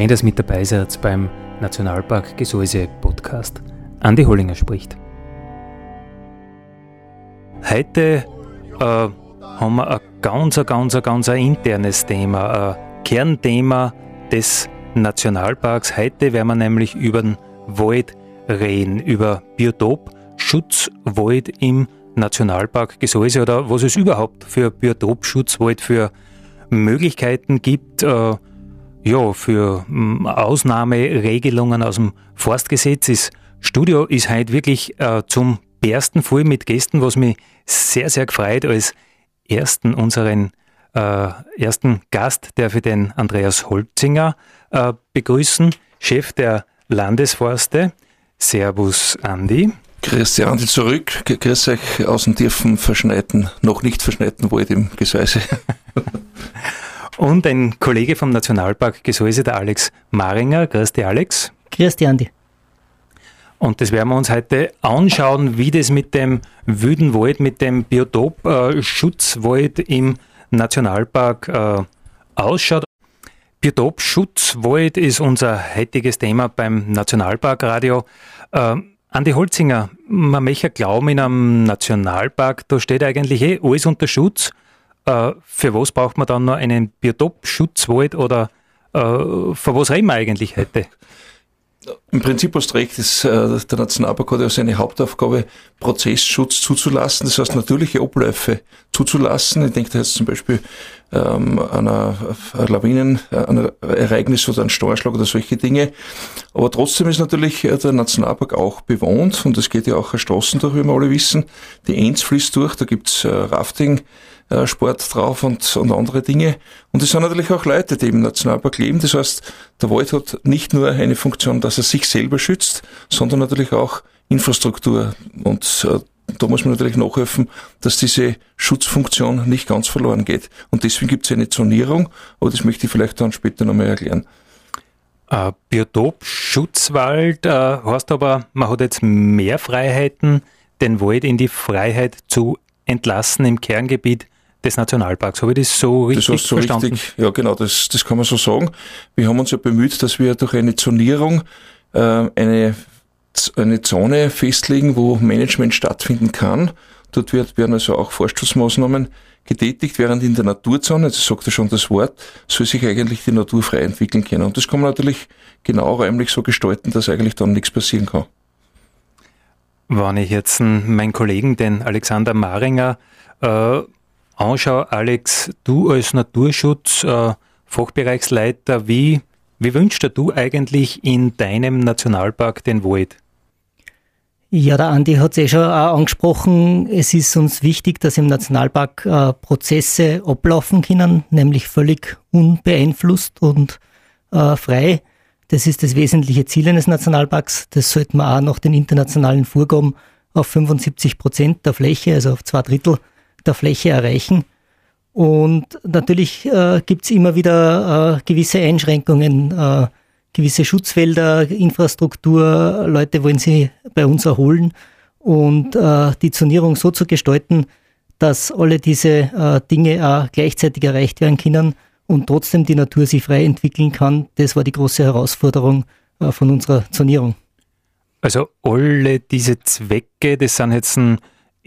Schön, dass mit dabei seid beim Nationalpark Gesäuse Podcast. Andi Hollinger spricht. Heute äh, haben wir ein ganz, ganz, ganz internes Thema, ein Kernthema des Nationalparks. Heute werden wir nämlich über den Wald reden, über Biotopschutzwald im Nationalpark Gesäuse oder was es überhaupt für Biotopschutzwald für Möglichkeiten gibt. Äh, ja, für hm, Ausnahmeregelungen aus dem Forstgesetz. Das Studio ist heute wirklich äh, zum Bersten voll mit Gästen, was mich sehr, sehr gefreut als ersten unseren äh, ersten Gast, der für den Andreas Holzinger äh, begrüßen, Chef der Landesforste. Servus, Andi. Grüß dich, Andi, zurück. Grüß euch aus dem tiefen, verschneiten, noch nicht verschneiten Wald im Gesäuse. Und ein Kollege vom Nationalpark Gesäuse, der Alex Maringer. Grüß dich, Alex. Grüß dich, Andi. Und das werden wir uns heute anschauen, wie das mit dem Wüden Wald, mit dem Biotopschutzwald äh, im Nationalpark äh, ausschaut. Biotopschutzwald ist unser heutiges Thema beim Nationalparkradio. Äh, Andi Holzinger, man möchte glauben, in einem Nationalpark, da steht eigentlich eh alles unter Schutz. Äh, für was braucht man dann noch einen Biotopschutzwald oder äh, für was reden wir eigentlich heute? Im Prinzip hast du recht, ist, äh, der Nationalpark hat ja seine Hauptaufgabe, Prozessschutz zuzulassen, das heißt natürliche Abläufe zuzulassen. Ich denke da jetzt zum Beispiel ähm, an ein Lawinen, an ein Ereignis oder einen Steuerschlag oder solche Dinge. Aber trotzdem ist natürlich äh, der Nationalpark auch bewohnt und es geht ja auch Straßen durch, wie wir alle wissen. Die Enz fließt durch, da gibt's äh, Rafting, äh, Sport drauf und, und andere Dinge. Und es sind natürlich auch Leute, die im Nationalpark leben. Das heißt, der Wald hat nicht nur eine Funktion, dass er sich selber schützt, sondern natürlich auch Infrastruktur. Und äh, da muss man natürlich nachhelfen, dass diese Schutzfunktion nicht ganz verloren geht. Und deswegen gibt es eine Zonierung, aber das möchte ich vielleicht dann später nochmal erklären. Äh, Biotopschutzwald äh, heißt aber, man hat jetzt mehr Freiheiten, den Wald in die Freiheit zu entlassen im Kerngebiet des Nationalparks. Habe ich das so richtig das so verstanden? Richtig, ja, genau, das, das kann man so sagen. Wir haben uns ja bemüht, dass wir durch eine Zonierung äh, eine, eine Zone festlegen, wo Management stattfinden kann. Dort wird, werden also auch Vorschussmaßnahmen getätigt, während in der Naturzone, das sagt ja schon das Wort, soll sich eigentlich die Natur frei entwickeln können. Und das kann man natürlich genau räumlich so gestalten, dass eigentlich dann nichts passieren kann. Wenn ich jetzt meinen Kollegen, den Alexander Maringer, äh, anschaue, Alex, du als Naturschutz äh, Fachbereichsleiter, wie, wie wünschst du eigentlich in deinem Nationalpark den Wald? Ja, der Andi hat es eh schon auch angesprochen. Es ist uns wichtig, dass im Nationalpark äh, Prozesse ablaufen können, nämlich völlig unbeeinflusst und äh, frei. Das ist das wesentliche Ziel eines Nationalparks. Das sollten wir auch nach den internationalen Vorgaben auf 75 Prozent der Fläche, also auf zwei Drittel der Fläche erreichen. Und natürlich äh, gibt es immer wieder äh, gewisse Einschränkungen, äh, gewisse Schutzwälder, Infrastruktur, Leute wollen sie bei uns erholen und äh, die Zonierung so zu gestalten, dass alle diese äh, Dinge auch gleichzeitig erreicht werden können und trotzdem die Natur sich frei entwickeln kann. Das war die große Herausforderung äh, von unserer Zonierung. Also alle diese Zwecke, das sind jetzt ein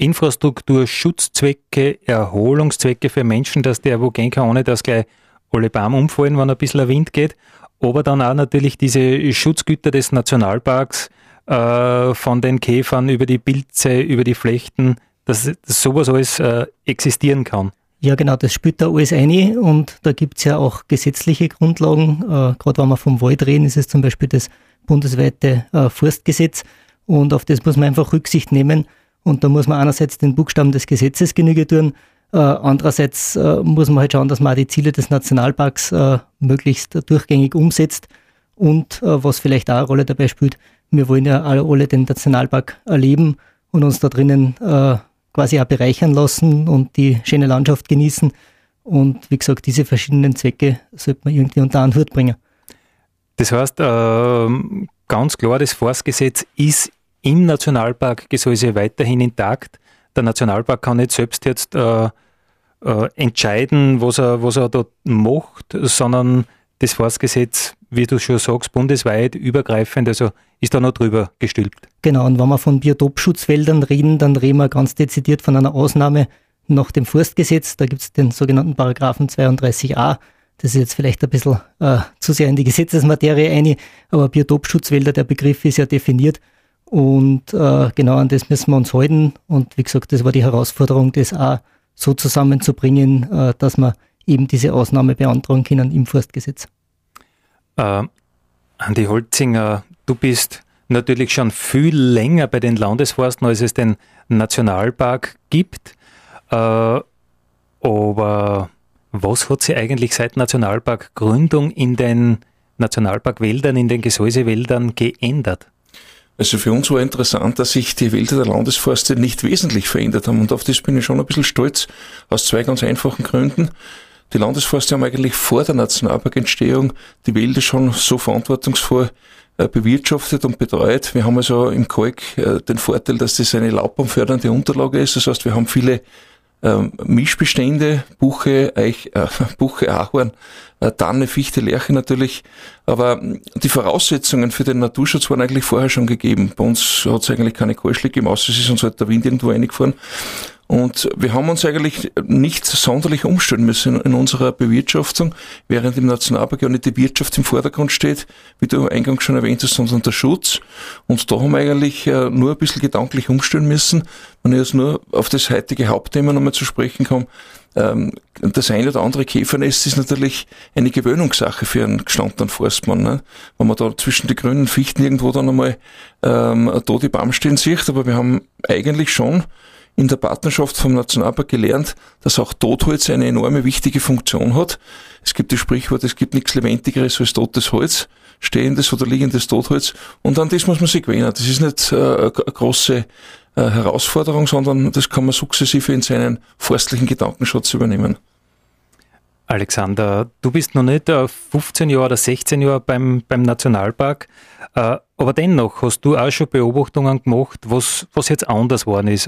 Infrastruktur, Schutzzwecke, Erholungszwecke für Menschen, dass der wo gehen kann, ohne dass gleich alle Bäume umfallen, wenn ein bisschen der Wind geht. Aber dann auch natürlich diese Schutzgüter des Nationalparks, äh, von den Käfern über die Pilze, über die Flechten, dass, sowas alles äh, existieren kann. Ja, genau, das spielt da alles ein und da gibt's ja auch gesetzliche Grundlagen. Äh, Gerade wenn wir vom Wald reden, ist es zum Beispiel das bundesweite äh, Forstgesetz und auf das muss man einfach Rücksicht nehmen. Und da muss man einerseits den Buchstaben des Gesetzes Genüge tun, äh, andererseits äh, muss man halt schauen, dass man auch die Ziele des Nationalparks äh, möglichst durchgängig umsetzt. Und äh, was vielleicht auch eine Rolle dabei spielt, wir wollen ja alle, alle den Nationalpark erleben und uns da drinnen äh, quasi auch bereichern lassen und die schöne Landschaft genießen. Und wie gesagt, diese verschiedenen Zwecke sollte man irgendwie unter einen Hut bringen. Das heißt, äh, ganz klar, das Forstgesetz ist im Nationalpark Gesäuse weiterhin intakt. Der Nationalpark kann nicht selbst jetzt äh, äh, entscheiden, was er, was er dort macht, sondern das Forstgesetz, wie du schon sagst, bundesweit übergreifend, also ist da noch drüber gestülpt. Genau, und wenn wir von Biotopschutzwäldern reden, dann reden wir ganz dezidiert von einer Ausnahme nach dem Forstgesetz. Da gibt es den sogenannten Paragraphen 32a. Das ist jetzt vielleicht ein bisschen äh, zu sehr in die Gesetzesmaterie ein, aber Biotopschutzwälder, der Begriff ist ja definiert und äh, genau an das müssen wir uns halten. Und wie gesagt, das war die Herausforderung, das auch so zusammenzubringen, äh, dass wir eben diese Ausnahme beantragen können im Forstgesetz. Äh, Andi Holzinger, du bist natürlich schon viel länger bei den Landesforsten, als es den Nationalpark gibt. Äh, aber was hat sich eigentlich seit Nationalparkgründung in den Nationalparkwäldern, in den Gesäusewäldern geändert? Also für uns war interessant, dass sich die Wälder der Landesforste nicht wesentlich verändert haben. Und auf das bin ich schon ein bisschen stolz, aus zwei ganz einfachen Gründen. Die Landesforste haben eigentlich vor der Nationalparkentstehung die Wälder schon so verantwortungsvoll äh, bewirtschaftet und betreut. Wir haben also im Kalk äh, den Vorteil, dass das eine laubbaumfördernde Unterlage ist. Das heißt, wir haben viele ähm, Mischbestände, Buche, Eich, äh, Buche, Ahorn, äh, Tanne, Fichte, Lerche natürlich. Aber die Voraussetzungen für den Naturschutz waren eigentlich vorher schon gegeben. Bei uns hat es eigentlich keine Kahlschläge gegeben, außer es ist uns halt der Wind irgendwo eingefahren. Und wir haben uns eigentlich nicht sonderlich umstellen müssen in unserer Bewirtschaftung, während im Nationalpark ja nicht die Wirtschaft im Vordergrund steht, wie du eingangs schon erwähnt hast, sondern der Schutz. Und da haben wir eigentlich äh, nur ein bisschen gedanklich umstellen müssen. Wenn ich jetzt nur auf das heutige Hauptthema nochmal zu sprechen komme, ähm, das eine oder andere Käfernest ist natürlich eine Gewöhnungssache für einen gestandenen Forstmann. Ne? Wenn man da zwischen die grünen Fichten irgendwo dann einmal ähm, da die Baum stehen sieht, aber wir haben eigentlich schon in der Partnerschaft vom Nationalpark gelernt, dass auch Totholz eine enorme wichtige Funktion hat. Es gibt das Sprichwort, es gibt nichts Lebendigeres als totes Holz, stehendes oder liegendes Totholz. Und an das muss man sich gewöhnen. Das ist nicht äh, eine große äh, Herausforderung, sondern das kann man sukzessive in seinen forstlichen Gedankenschutz übernehmen. Alexander, du bist noch nicht 15 Jahre oder 16 Jahre beim, beim Nationalpark, äh, aber dennoch hast du auch schon Beobachtungen gemacht, was, was jetzt anders worden ist.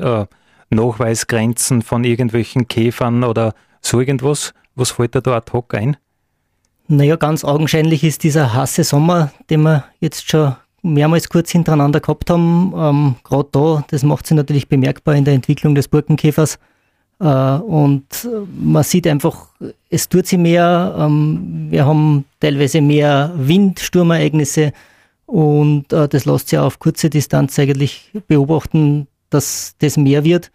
Nachweisgrenzen von irgendwelchen Käfern oder so irgendwas? Was fällt dir da ad hoc ein? Naja, ganz augenscheinlich ist dieser heiße Sommer, den wir jetzt schon mehrmals kurz hintereinander gehabt haben, ähm, gerade da, das macht sich natürlich bemerkbar in der Entwicklung des Burkenkäfers. Äh, und man sieht einfach, es tut sich mehr, ähm, wir haben teilweise mehr Wind, Sturmereignisse und äh, das lässt sich auf kurze Distanz eigentlich beobachten, dass das mehr wird.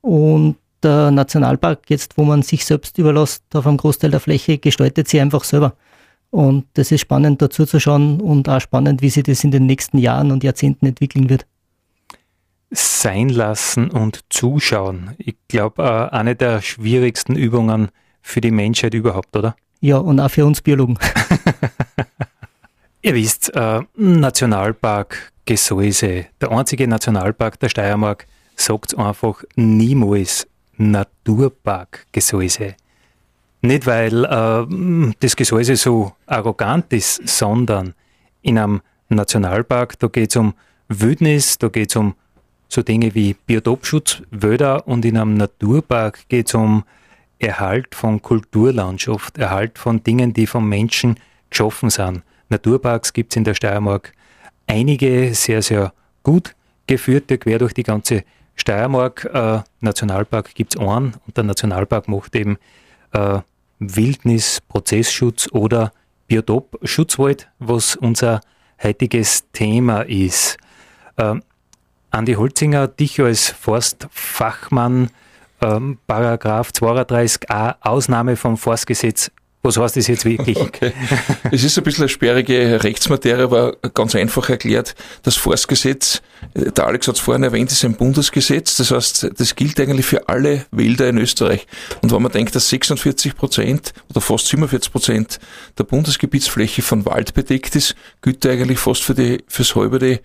Und der Nationalpark, jetzt wo man sich selbst überlässt, auf einem Großteil der Fläche, gestaltet sich einfach selber. Und das ist spannend dazu zu schauen und auch spannend, wie sich das in den nächsten Jahren und Jahrzehnten entwickeln wird. Sein lassen und zuschauen. Ich glaube, äh, eine der schwierigsten Übungen für die Menschheit überhaupt, oder? Ja, und auch für uns Biologen. Ihr wisst, äh, Nationalpark Gesäuse, der einzige Nationalpark der Steiermark, sagt einfach niemals Naturpark Gesäuse. Nicht, weil äh, das Gesäuse so arrogant ist, sondern in einem Nationalpark, da geht es um Wildnis, da geht es um so Dinge wie Biotopschutz, Wälder und in einem Naturpark geht es um Erhalt von Kulturlandschaft, Erhalt von Dingen, die vom Menschen geschaffen sind. Naturparks gibt es in der Steiermark einige sehr, sehr gut geführte, quer durch die ganze Steiermark. Äh, Nationalpark gibt es einen und der Nationalpark macht eben äh, Wildnis, Prozessschutz oder Biotopschutzwald, was unser heutiges Thema ist. Äh, Andi Holzinger, dich als Forstfachmann, ähm, Paragraph 32a Ausnahme vom Forstgesetz was heißt das jetzt wirklich? Okay. Es ist ein bisschen eine sperrige Rechtsmaterie, aber ganz einfach erklärt. Das Forstgesetz, äh, der Alex hat es vorhin erwähnt, ist ein Bundesgesetz. Das heißt, das gilt eigentlich für alle Wälder in Österreich. Und wenn man denkt, dass 46 Prozent oder fast 47 Prozent der Bundesgebietsfläche von Wald bedeckt ist, gilt eigentlich fast für die, fürs halbe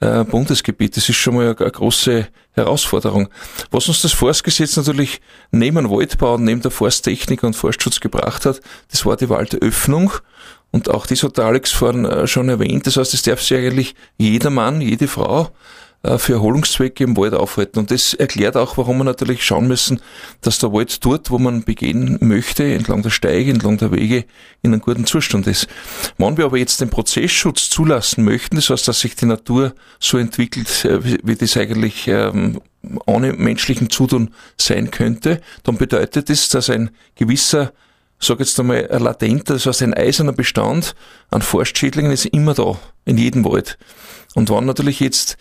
äh, Bundesgebiet. Das ist schon mal eine, große Herausforderung. Was uns das Forstgesetz natürlich neben Waldbau und neben der Forsttechnik und Forstschutz gebracht hat, das war die Waldöffnung. Und auch das hat der Alex vorhin äh, schon erwähnt. Das heißt, es darf sich eigentlich jeder Mann, jede Frau für Erholungszwecke im Wald aufhalten. Und das erklärt auch, warum wir natürlich schauen müssen, dass der Wald dort, wo man begehen möchte, entlang der Steige, entlang der Wege, in einem guten Zustand ist. Wenn wir aber jetzt den Prozessschutz zulassen möchten, das heißt, dass sich die Natur so entwickelt, äh, wie das eigentlich ähm, ohne menschlichen Zutun sein könnte, dann bedeutet das, dass ein gewisser sag jetzt einmal, ein latenter, das heißt ein eiserner Bestand an Forstschädlingen ist immer da, in jedem Wald. Und wenn natürlich jetzt äh,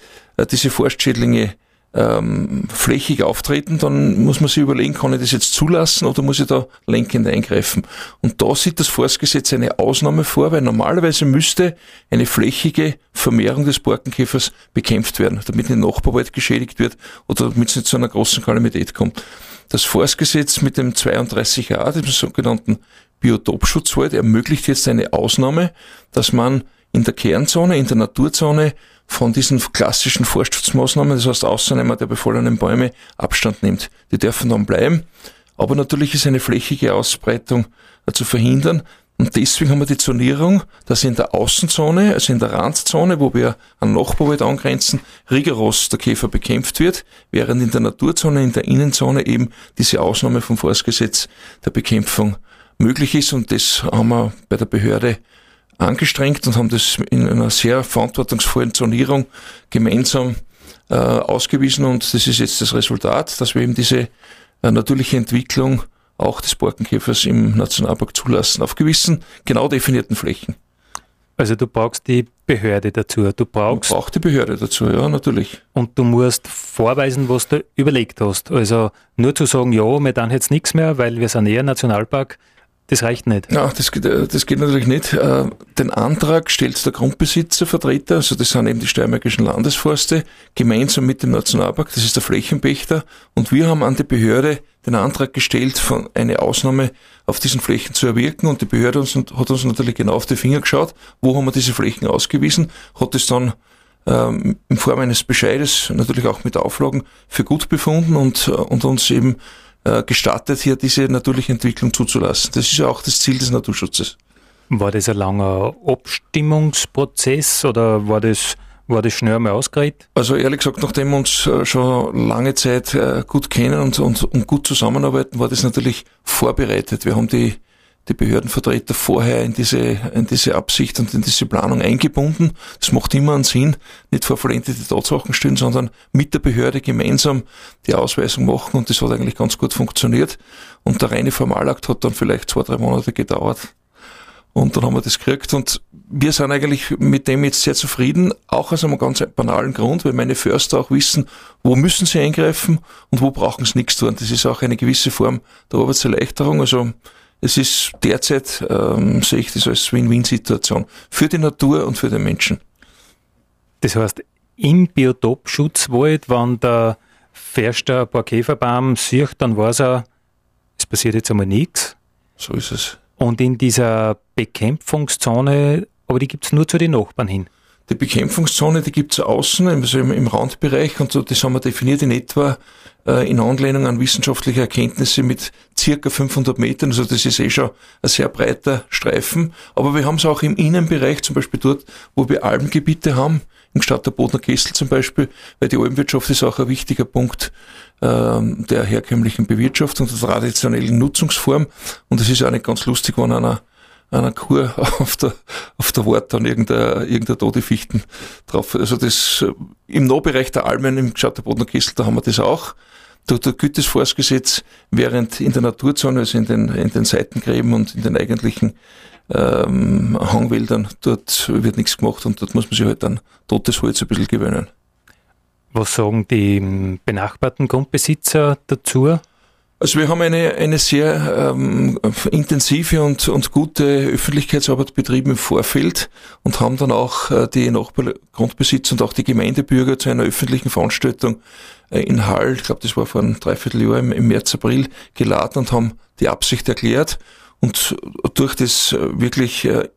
diese Forstschädlinge ähm, flächig auftreten, dann muss man sich überlegen, kann ich das jetzt zulassen oder muss ich da lenkend eingreifen? Und da sieht das Forstgesetz eine Ausnahme vor, weil normalerweise müsste eine flächige Vermehrung des Borkenkäfers bekämpft werden, damit nicht Nachbarwald geschädigt wird oder damit es nicht zu einer großen Kalamität kommt. Das Forstgesetz mit dem 32a, dem sogenannten Biotopschutzwald, ermöglicht jetzt eine Ausnahme, dass man in der Kernzone, in der Naturzone von diesen klassischen Forstschutzmaßnahmen, das heißt Ausnahme der befallenen Bäume, Abstand nimmt. Die dürfen dann bleiben. Aber natürlich ist eine flächige Ausbreitung äh, zu verhindern. Und deswegen haben wir die Zonierung, dass in der Außenzone, also in der Randzone, wo wir an Nachbarwald angrenzen, rigoros der Käfer bekämpft wird, während in der Naturzone, in der Innenzone eben diese Ausnahme vom Forstgesetz der Bekämpfung möglich ist. Und das haben wir bei der Behörde angestrengt und haben das in einer sehr verantwortungsvollen Zonierung gemeinsam äh, ausgewiesen und das ist jetzt das Resultat, dass wir eben diese äh, natürliche Entwicklung auch des Borkenkäfers im Nationalpark zulassen, auf gewissen genau definierten Flächen. Also du brauchst die Behörde dazu. Du brauchst. Auch die Behörde dazu, ja, natürlich. Und du musst vorweisen, was du überlegt hast. Also nur zu sagen, ja, wir dann jetzt nichts mehr, weil wir sind eher Nationalpark, das reicht nicht. Ja, das, geht, äh, das geht natürlich nicht. Äh, den Antrag stellt der Grundbesitzervertreter, also das sind eben die Steiermärkischen Landesforste, gemeinsam mit dem Nationalpark, das ist der Flächenpächter. Und wir haben an die Behörde den Antrag gestellt, von eine Ausnahme auf diesen Flächen zu erwirken. Und die Behörde hat uns natürlich genau auf die Finger geschaut, wo haben wir diese Flächen ausgewiesen, hat es dann ähm, in Form eines Bescheides, natürlich auch mit Auflagen, für gut befunden und, äh, und uns eben äh, gestattet, hier diese natürliche Entwicklung zuzulassen. Das ist ja auch das Ziel des Naturschutzes. War das ein langer Abstimmungsprozess oder war das, war das schnell einmal ausgeredet? Also ehrlich gesagt, nachdem wir uns äh, schon lange Zeit äh, gut kennen und, und, und gut zusammenarbeiten, war das natürlich vorbereitet. Wir haben die die Behördenvertreter vorher in diese, in diese Absicht und in diese Planung eingebunden. Das macht immer einen Sinn, nicht vor vollendete Tatsachen stehen, sondern mit der Behörde gemeinsam die Ausweisung machen und das hat eigentlich ganz gut funktioniert. Und der reine Formalakt hat dann vielleicht zwei, drei Monate gedauert. Und dann haben wir das gekriegt und wir sind eigentlich mit dem jetzt sehr zufrieden, auch aus einem ganz banalen Grund, weil meine Förster auch wissen, wo müssen sie eingreifen und wo brauchen sie nichts tun. Das ist auch eine gewisse Form der Arbeitserleichterung. Also es ist derzeit, ähm, sehe ich das als Win-Win-Situation für die Natur und für den Menschen. Das heißt, im Biotopschutzwald, wenn der Förster ein paar Käferbaum sieht, dann weiß er, es passiert jetzt einmal nichts. So ist es. Und in dieser Bekämpfungszone, aber die gibt es nur zu den Nachbarn hin. Die Bekämpfungszone, die gibt es außen, also im, im Randbereich, und so, das haben wir definiert in etwa in Anlehnung an wissenschaftliche Erkenntnisse mit circa 500 Metern. Also das ist eh schon ein sehr breiter Streifen. Aber wir haben es auch im Innenbereich, zum Beispiel dort, wo wir Albengebiete haben, im Stadt der Bodner Kessel zum Beispiel, weil die Albenwirtschaft ist auch ein wichtiger Punkt ähm, der herkömmlichen Bewirtschaftung, der traditionellen Nutzungsform. Und es ist auch nicht ganz lustig, wenn einer einer Kur auf der, auf der Wart dann irgendein, irgendein tote Fichten drauf. Also das, im Nahbereich der Almen im Schatterbodener Kessel, da haben wir das auch durch das Gütesforstgesetz, während in der Naturzone, also in den, in den Seitengräben und in den eigentlichen ähm, Hangwäldern, dort wird nichts gemacht und dort muss man sich halt dann totes Holz ein bisschen gewöhnen. Was sagen die benachbarten Grundbesitzer dazu? Also wir haben eine, eine sehr ähm, intensive und, und gute Öffentlichkeitsarbeit betrieben im Vorfeld und haben dann auch äh, die Nachbargrundbesitzer und auch die Gemeindebürger zu einer öffentlichen Veranstaltung äh, in Hall, ich glaube das war vor einem Dreivierteljahr im, im März, April, geladen und haben die Absicht erklärt. Und durch das äh, wirklich äh,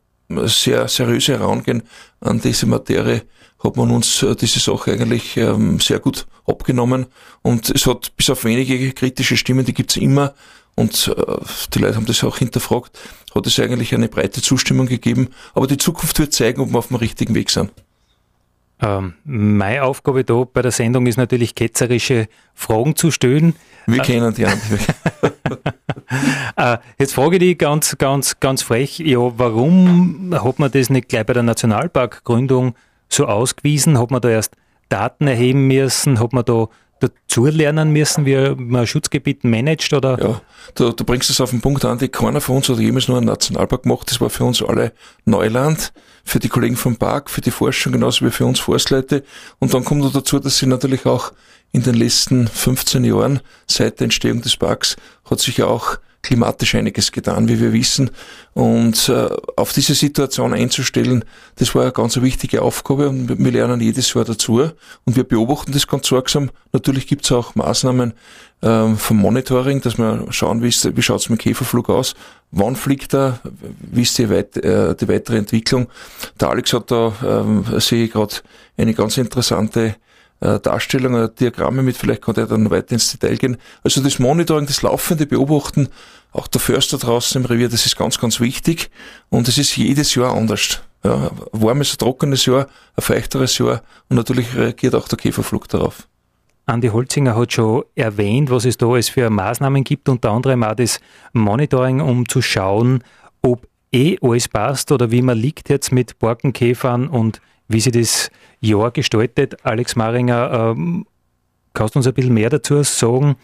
sehr seriöse Herangehen an diese Materie hat man uns äh, diese Sache eigentlich ähm, sehr gut abgenommen und es hat bis auf wenige kritische Stimmen, die gibt's immer und äh, die Leute haben das auch hinterfragt, hat es eigentlich eine breite Zustimmung gegeben, aber die Zukunft wird zeigen, ob wir auf dem richtigen Weg sind. Ähm, meine Aufgabe da bei der Sendung ist natürlich ketzerische Fragen zu stellen. Wir äh, kennen die Antwort. äh, jetzt frage ich dich ganz, ganz, ganz frech, ja, warum hat man das nicht gleich bei der Nationalparkgründung so ausgewiesen? Hat man da erst Daten erheben müssen? Hat man da dazu lernen müssen, wie man Schutzgebiet managt? Oder? Ja, du, du bringst es auf den Punkt an, die keiner von uns hat jemals nur einen Nationalpark gemacht. Das war für uns alle Neuland, für die Kollegen vom Park, für die Forschung, genauso wie für uns Forstleute. Und dann kommt noch dazu, dass sie natürlich auch in den letzten 15 Jahren seit der Entstehung des Parks hat sich auch klimatisch einiges getan, wie wir wissen. Und äh, auf diese Situation einzustellen, das war eine ganz wichtige Aufgabe und wir lernen jedes Jahr dazu und wir beobachten das ganz sorgsam. Natürlich gibt es auch Maßnahmen äh, vom Monitoring, dass wir schauen, wie, wie schaut es mit Käferflug aus, wann fliegt er, wie ist die, weit, äh, die weitere Entwicklung. Der Alex hat da, äh, sehe ich gerade, eine ganz interessante Darstellungen, Diagramme mit, vielleicht kann er dann weiter ins Detail gehen. Also das Monitoring, das laufende Beobachten, auch der Förster draußen im Revier, das ist ganz, ganz wichtig und es ist jedes Jahr anders. Ja, ein warmes, ein trockenes Jahr, ein feichteres Jahr und natürlich reagiert auch der Käferflug darauf. Andi Holzinger hat schon erwähnt, was es da alles für Maßnahmen gibt, unter anderem auch das Monitoring, um zu schauen, ob eh alles passt oder wie man liegt jetzt mit Borkenkäfern und wie sie das Jahr gestaltet. Alex Maringer, ähm, kannst du uns ein bisschen mehr dazu sagen?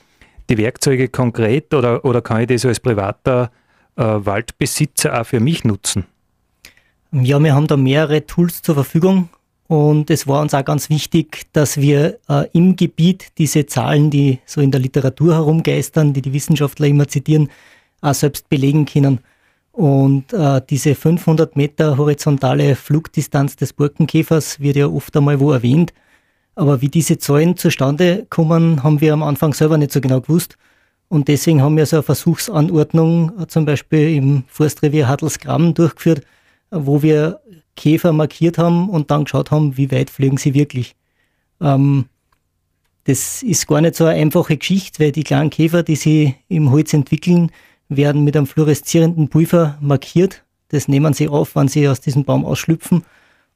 Die Werkzeuge konkret oder, oder kann ich das als privater äh, Waldbesitzer auch für mich nutzen? Ja, wir haben da mehrere Tools zur Verfügung und es war uns auch ganz wichtig, dass wir äh, im Gebiet diese Zahlen, die so in der Literatur herumgeistern, die die Wissenschaftler immer zitieren, auch selbst belegen können. Und äh, diese 500 Meter horizontale Flugdistanz des Burkenkäfers wird ja oft einmal wo erwähnt. Aber wie diese Zahlen zustande kommen, haben wir am Anfang selber nicht so genau gewusst. Und deswegen haben wir so eine Versuchsanordnung äh, zum Beispiel im Forstrevier Hattelsgramm durchgeführt, wo wir Käfer markiert haben und dann geschaut haben, wie weit fliegen sie wirklich. Ähm, das ist gar nicht so eine einfache Geschichte, weil die kleinen Käfer, die sie im Holz entwickeln, werden mit einem fluoreszierenden Pulver markiert. Das nehmen sie auf, wenn sie aus diesem Baum ausschlüpfen.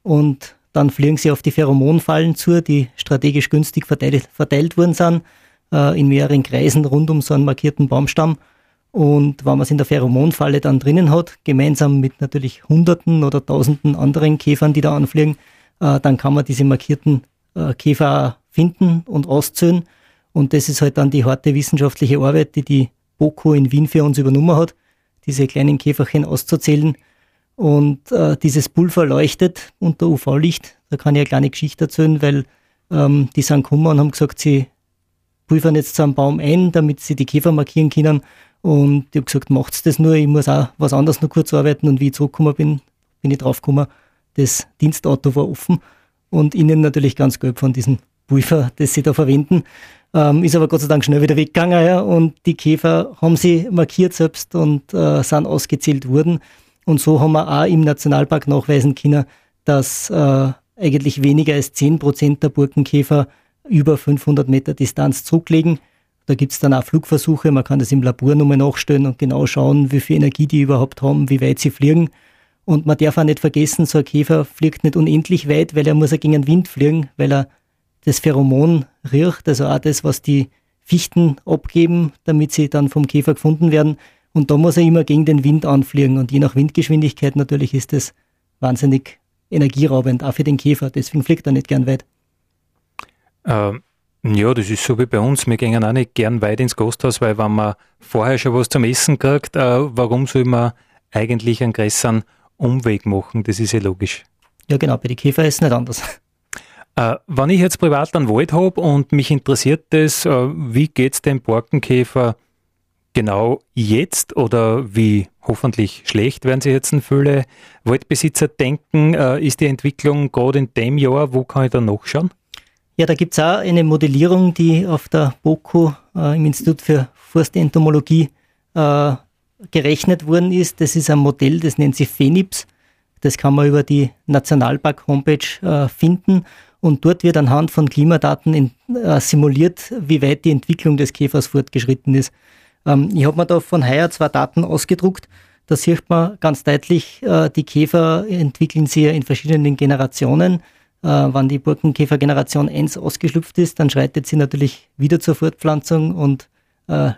Und dann fliegen sie auf die Pheromonfallen zu, die strategisch günstig verteilt, verteilt worden sind, äh, in mehreren Kreisen rund um so einen markierten Baumstamm. Und wenn man es in der Pheromonfalle dann drinnen hat, gemeinsam mit natürlich Hunderten oder Tausenden anderen Käfern, die da anfliegen, äh, dann kann man diese markierten äh, Käfer finden und auszählen. Und das ist halt dann die harte wissenschaftliche Arbeit, die die BOKO in Wien für uns übernommen hat, diese kleinen Käferchen auszuzählen. Und äh, dieses Pulver leuchtet unter UV-Licht. Da kann ich eine kleine Geschichte erzählen, weil ähm, die sind gekommen und haben gesagt, sie pulvern jetzt zu einem Baum ein, damit sie die Käfer markieren können. Und ich habe gesagt, macht's das nur, ich muss auch was anderes noch kurz arbeiten. Und wie ich zurückgekommen bin, bin ich draufgekommen, das Dienstauto war offen und innen natürlich ganz gelb von diesem Pulver, das sie da verwenden. Ähm, ist aber Gott sei Dank schnell wieder weggegangen ja, und die Käfer haben sie markiert selbst und äh, sind ausgezählt worden. Und so haben wir auch im Nationalpark nachweisen können, dass äh, eigentlich weniger als 10 Prozent der Burkenkäfer über 500 Meter Distanz zurücklegen. Da gibt's dann auch Flugversuche, man kann das im Labor nochmal nachstellen und genau schauen, wie viel Energie die überhaupt haben, wie weit sie fliegen. Und man darf auch nicht vergessen, so ein Käfer fliegt nicht unendlich weit, weil er muss ja gegen den Wind fliegen, weil er das Pheromon riecht, also auch das, was die Fichten abgeben, damit sie dann vom Käfer gefunden werden. Und da muss er immer gegen den Wind anfliegen. Und je nach Windgeschwindigkeit natürlich ist das wahnsinnig energieraubend, auch für den Käfer. Deswegen fliegt er nicht gern weit. Ähm, ja, das ist so wie bei uns. Wir gehen auch nicht gern weit ins Gasthaus, weil wenn man vorher schon was zum Essen kriegt, äh, warum soll man eigentlich einen größeren Umweg machen? Das ist ja logisch. Ja, genau. Bei den Käfer ist es nicht anders. Äh, wenn ich jetzt privat einen Wald habe und mich interessiert das, äh, wie geht es dem Borkenkäfer genau jetzt oder wie hoffentlich schlecht werden sich jetzt viele Waldbesitzer denken, äh, ist die Entwicklung gerade in dem Jahr, wo kann ich da nachschauen? Ja, da gibt es auch eine Modellierung, die auf der BOKU äh, im Institut für Forstentomologie äh, gerechnet worden ist. Das ist ein Modell, das nennt sich FENIPS. Das kann man über die Nationalpark-Homepage äh, finden. Und dort wird anhand von Klimadaten in, äh, simuliert, wie weit die Entwicklung des Käfers fortgeschritten ist. Ähm, ich habe mir da von heuer zwei Daten ausgedruckt. Da sieht man ganz deutlich, äh, die Käfer entwickeln sich in verschiedenen Generationen. Äh, wenn die Burkenkäfer-Generation 1 ausgeschlüpft ist, dann schreitet sie natürlich wieder zur Fortpflanzung und äh,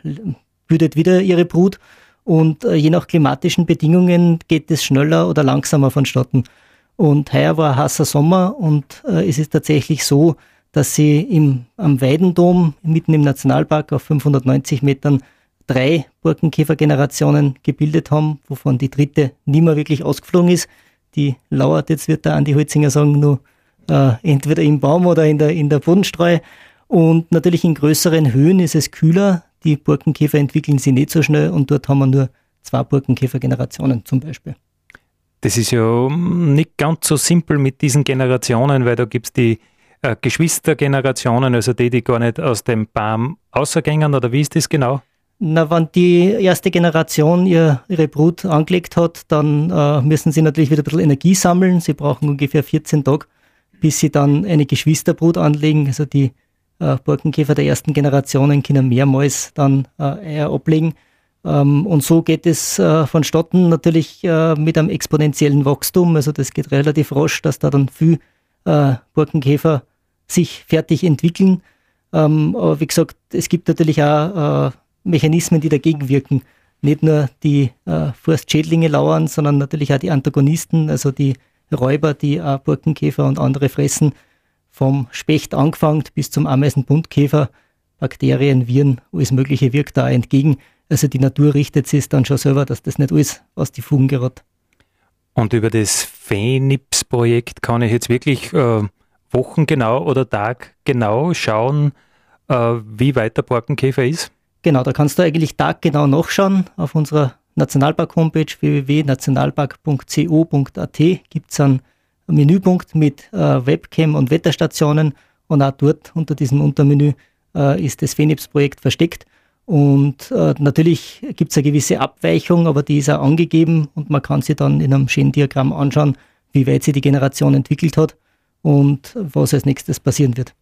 bildet wieder ihre Brut. Und äh, je nach klimatischen Bedingungen geht es schneller oder langsamer vonstatten. Und heuer war ein heißer Sommer und äh, es ist tatsächlich so, dass sie im, am Weidendom mitten im Nationalpark auf 590 Metern drei Burkenkäfergenerationen gebildet haben, wovon die dritte nie mehr wirklich ausgeflogen ist. Die lauert jetzt, wird der Andi Holzinger sagen, nur äh, entweder im Baum oder in der, in der Bodenstreu. Und natürlich in größeren Höhen ist es kühler. Die Burkenkäfer entwickeln sich nicht so schnell und dort haben wir nur zwei Burkenkäfergenerationen zum Beispiel. Das ist ja nicht ganz so simpel mit diesen Generationen, weil da gibt es die äh, Geschwistergenerationen, also die, die gar nicht aus dem Baum außergängen, oder wie ist das genau? Na, wenn die erste Generation ihr, ihre Brut angelegt hat, dann äh, müssen sie natürlich wieder ein bisschen Energie sammeln. Sie brauchen ungefähr 14 Tage, bis sie dann eine Geschwisterbrut anlegen. Also die äh, Borkenkäfer der ersten Generationen können mehrmals dann äh, Eier ablegen. Ähm, und so geht es äh, vonstatten natürlich äh, mit einem exponentiellen Wachstum. Also das geht relativ rasch, dass da dann viel äh, Borkenkäfer sich fertig entwickeln. Ähm, aber wie gesagt, es gibt natürlich auch äh, Mechanismen, die dagegen wirken. Nicht nur die Forstschädlinge lauern, sondern natürlich auch die Antagonisten, also die Räuber, die auch Burkenkäfer und andere fressen, vom Specht angefangen bis zum Ameisenbuntkäfer, Bakterien, Viren, alles Mögliche wirkt da entgegen. Also die Natur richtet sich dann schon selber, dass das nicht alles aus die Fugen gerät. Und über das Phoenix-Projekt kann ich jetzt wirklich äh, wochengenau oder taggenau schauen, äh, wie weit der Borkenkäfer ist? Genau, da kannst du eigentlich taggenau nachschauen. Auf unserer Nationalpark-Homepage www.nationalpark.co.at gibt es einen Menüpunkt mit äh, Webcam und Wetterstationen und auch dort unter diesem Untermenü äh, ist das Phoenix-Projekt versteckt. Und äh, natürlich gibt es eine gewisse Abweichung, aber die ist auch angegeben und man kann sich dann in einem schönen Diagramm anschauen, wie weit sich die Generation entwickelt hat und was als nächstes passieren wird.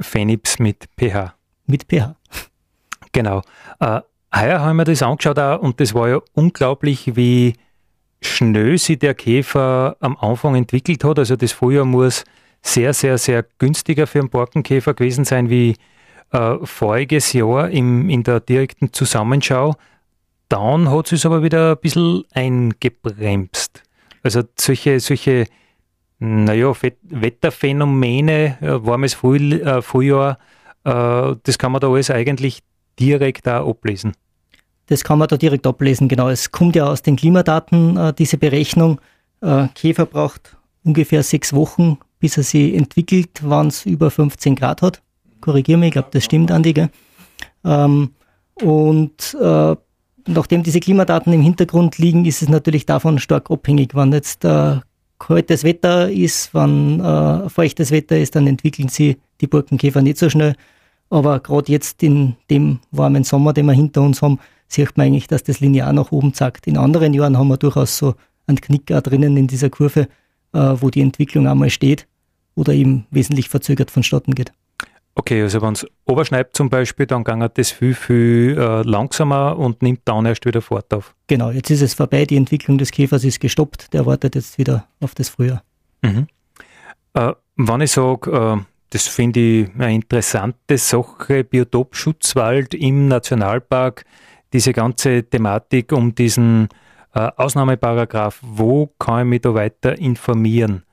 Phoenix mit pH. Mit pH. Genau. Äh, heuer haben wir das angeschaut auch, und das war ja unglaublich, wie schnell sich der Käfer am Anfang entwickelt hat. Also das Frühjahr muss sehr, sehr, sehr günstiger für einen Borkenkäfer gewesen sein wie äh, voriges Jahr im, in der direkten Zusammenschau. Dann hat es aber wieder ein bisschen eingebremst. Also solche, solche naja, Wetterphänomene, äh, warmes Früh, äh, Frühjahr, äh, das kann man da alles eigentlich direkt auch ablesen? Das kann man da direkt ablesen, genau. Es kommt ja aus den Klimadaten, äh, diese Berechnung. Käfer braucht ungefähr sechs Wochen, bis er sie entwickelt, wann es über 15 Grad hat. Korrigiere mich, ich glaube, das stimmt, Andi. Ähm, und äh, nachdem diese Klimadaten im Hintergrund liegen, ist es natürlich davon stark abhängig. Wenn jetzt äh, kaltes Wetter ist, wenn äh, feuchtes Wetter ist, dann entwickeln sie die Burkenkäfer nicht so schnell. Aber gerade jetzt in dem warmen Sommer, den wir hinter uns haben, sieht man eigentlich, dass das linear nach oben zackt. In anderen Jahren haben wir durchaus so einen Knick drinnen in dieser Kurve, äh, wo die Entwicklung einmal steht oder eben wesentlich verzögert vonstatten geht. Okay, also wenn es überschneibt zum Beispiel, dann geht das viel, viel äh, langsamer und nimmt dann erst wieder Fahrt auf. Genau, jetzt ist es vorbei, die Entwicklung des Käfers ist gestoppt, der wartet jetzt wieder auf das Frühjahr. Mhm. Äh, wenn ich sage, äh, das finde ich eine interessante Sache. Biotopschutzwald im Nationalpark, diese ganze Thematik um diesen äh, Ausnahmeparagraph. Wo kann ich mich da weiter informieren,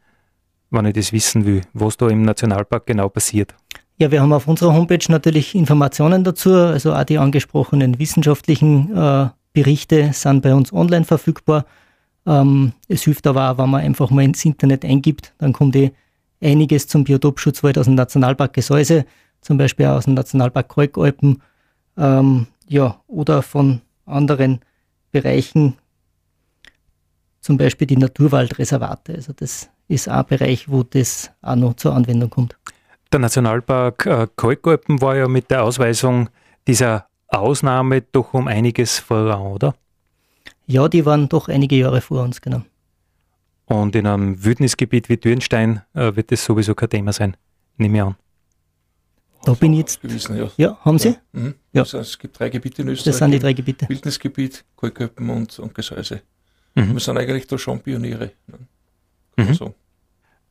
wenn ich das wissen will, was da im Nationalpark genau passiert? Ja, wir haben auf unserer Homepage natürlich Informationen dazu, also auch die angesprochenen wissenschaftlichen äh, Berichte sind bei uns online verfügbar. Ähm, es hilft aber auch, wenn man einfach mal ins Internet eingibt, dann kommt eh einiges zum Biotopschutzwald aus dem Nationalpark Gesäuse, zum Beispiel aus dem Nationalpark Kalkalpen. Ähm, ja, oder von anderen Bereichen, zum Beispiel die Naturwaldreservate. Also das ist ein Bereich, wo das auch noch zur Anwendung kommt. Der Nationalpark äh, Kalkalpen war ja mit der Ausweisung dieser Ausnahme doch um einiges voran, oder? Ja, die waren doch einige Jahre vor uns, genau. Und in einem Wildnisgebiet wie Dürnstein äh, wird das sowieso kein Thema sein, nehme ich an. Da bin ich jetzt. Gewesen, ja. ja. haben Sie? Ja. Mhm. ja. Also es gibt drei Gebiete in Österreich. Das sind die drei Gebiete. Wildnisgebiet, Kalköppen und, und Gesäuse. Mhm. Wir sind eigentlich da schon Pioniere. Ne? Mhm. So.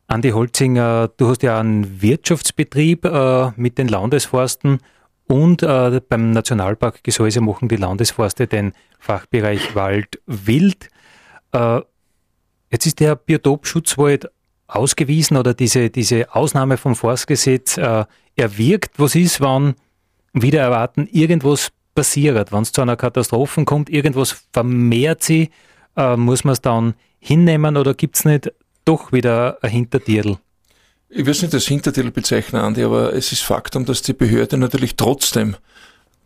Andi Holzinger, du hast ja einen Wirtschaftsbetrieb äh, mit den Landesforsten und äh, beim Nationalpark Gesäuse machen die Landesforste den Fachbereich Wald Wild. Äh, jetzt ist der Biotopschutzwald ausgewiesen oder diese, diese Ausnahme vom Forstgesetz äh, erwirkt. Was ist, wenn wieder erwarten, irgendwas passiert, wenn es zu einer Katastrophe kommt, irgendwas vermehrt sie, äh, muss man es dann hinnehmen oder gibt es nicht doch wieder ein Hintertierl? Ich will es nicht als Hintertitel bezeichnen, Andi, aber es ist Faktum, dass die Behörde natürlich trotzdem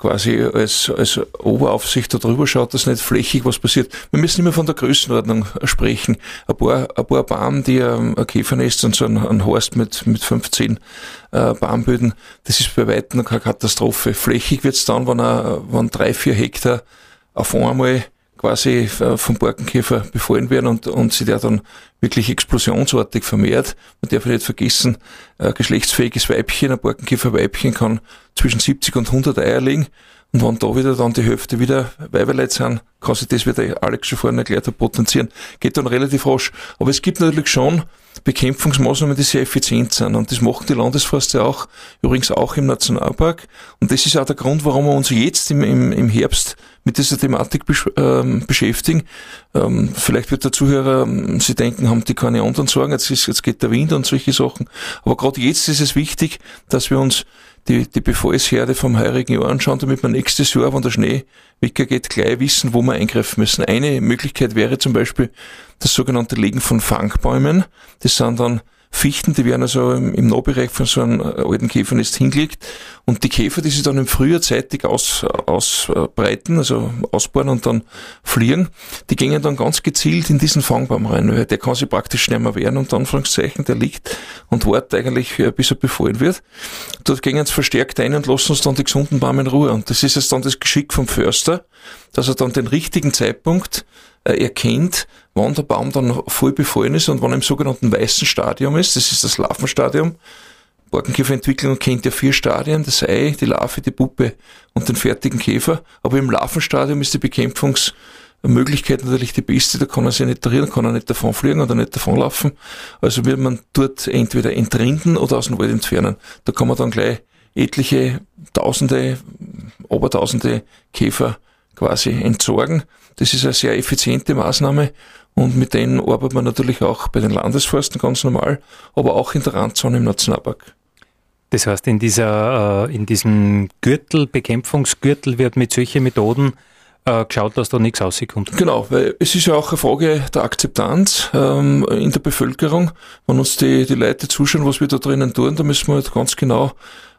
quasi als, als Oberaufsicht darüber schaut, dass nicht flächig was passiert. Wir müssen immer von der Größenordnung sprechen. Ein paar, ein paar Baum, die ähm, ein Käfernest und so ein, ein Horst mit, mit 15 äh, Baumböden, das ist bei weitem keine Katastrophe. Flächig wird's dann, wenn, er, wenn drei, vier Hektar auf einmal quasi äh, vom Borkenkäfer befallen werden und, und sie der dann wirklich explosionsartig vermehrt. Man darf nicht vergessen, ein geschlechtsfähiges Weibchen, ein Borkenkäferweibchen kann zwischen 70 und 100 Eier legen. Und wenn da wieder dann die Hälfte wieder Weiberleit sind, kann sich das, wie der Alex schon vorhin erklärt hat, potenzieren. Geht dann relativ rasch. Aber es gibt natürlich schon Bekämpfungsmaßnahmen, die sehr effizient sind. Und das machen die Landesforste auch, übrigens auch im Nationalpark. Und das ist auch der Grund, warum wir uns jetzt im, im, im Herbst mit dieser Thematik besch ähm, beschäftigen. Ähm, vielleicht wird der Zuhörer ähm, sie denken, haben die keine anderen Sorgen, jetzt, ist, jetzt geht der Wind und solche Sachen. Aber gerade jetzt ist es wichtig, dass wir uns die, die Befallsherde vom heurigen Jahr anschauen, damit wir nächstes Jahr, wenn der Schnee weggeht, gleich wissen, wo wir eingreifen müssen. Eine Möglichkeit wäre zum Beispiel das sogenannte Legen von Fangbäumen. Das sind dann Fichten, die werden also im, Nahbereich von so einem äh, alten Käfernest hingelegt und die Käfer, die sich dann im Frühjahr zeitig aus, ausbreiten, also ausbauen und dann fliegen, die gehen dann ganz gezielt in diesen Fangbaum rein, weil der kann sich praktisch nicht mehr wehren und Anführungszeichen, der liegt und wartet eigentlich, äh, bis er befallen wird. Dort gehen sie verstärkt ein und lassen uns dann die gesunden Bäume in Ruhe und das ist jetzt dann das Geschick vom Förster, dass er dann den richtigen Zeitpunkt erkennt, wann der Baum dann voll befallen ist und wann er im sogenannten weißen Stadium ist, das ist das Larvenstadium. Borkenkäferentwicklung kennt ja vier Stadien, das Ei, die Larve, die Puppe und den fertigen Käfer. Aber im Larvenstadium ist die Bekämpfungsmöglichkeit natürlich die beste, da kann er sich nicht drin, kann er nicht davon fliegen oder nicht davonlaufen. Also wird man dort entweder entrinden oder aus dem Wald entfernen. Da kann man dann gleich etliche Tausende, Obertausende Käfer quasi entsorgen. Das ist eine sehr effiziente Maßnahme und mit denen arbeitet man natürlich auch bei den Landesforsten ganz normal, aber auch in der Randzone im Nationalpark. Das heißt, in, dieser, äh, in diesem Gürtel, Bekämpfungsgürtel wird mit solchen Methoden äh, geschaut, dass da nichts rauskommt. Genau, weil es ist ja auch eine Frage der Akzeptanz ähm, in der Bevölkerung. Wenn uns die, die Leute zuschauen, was wir da drinnen tun, da müssen wir halt ganz genau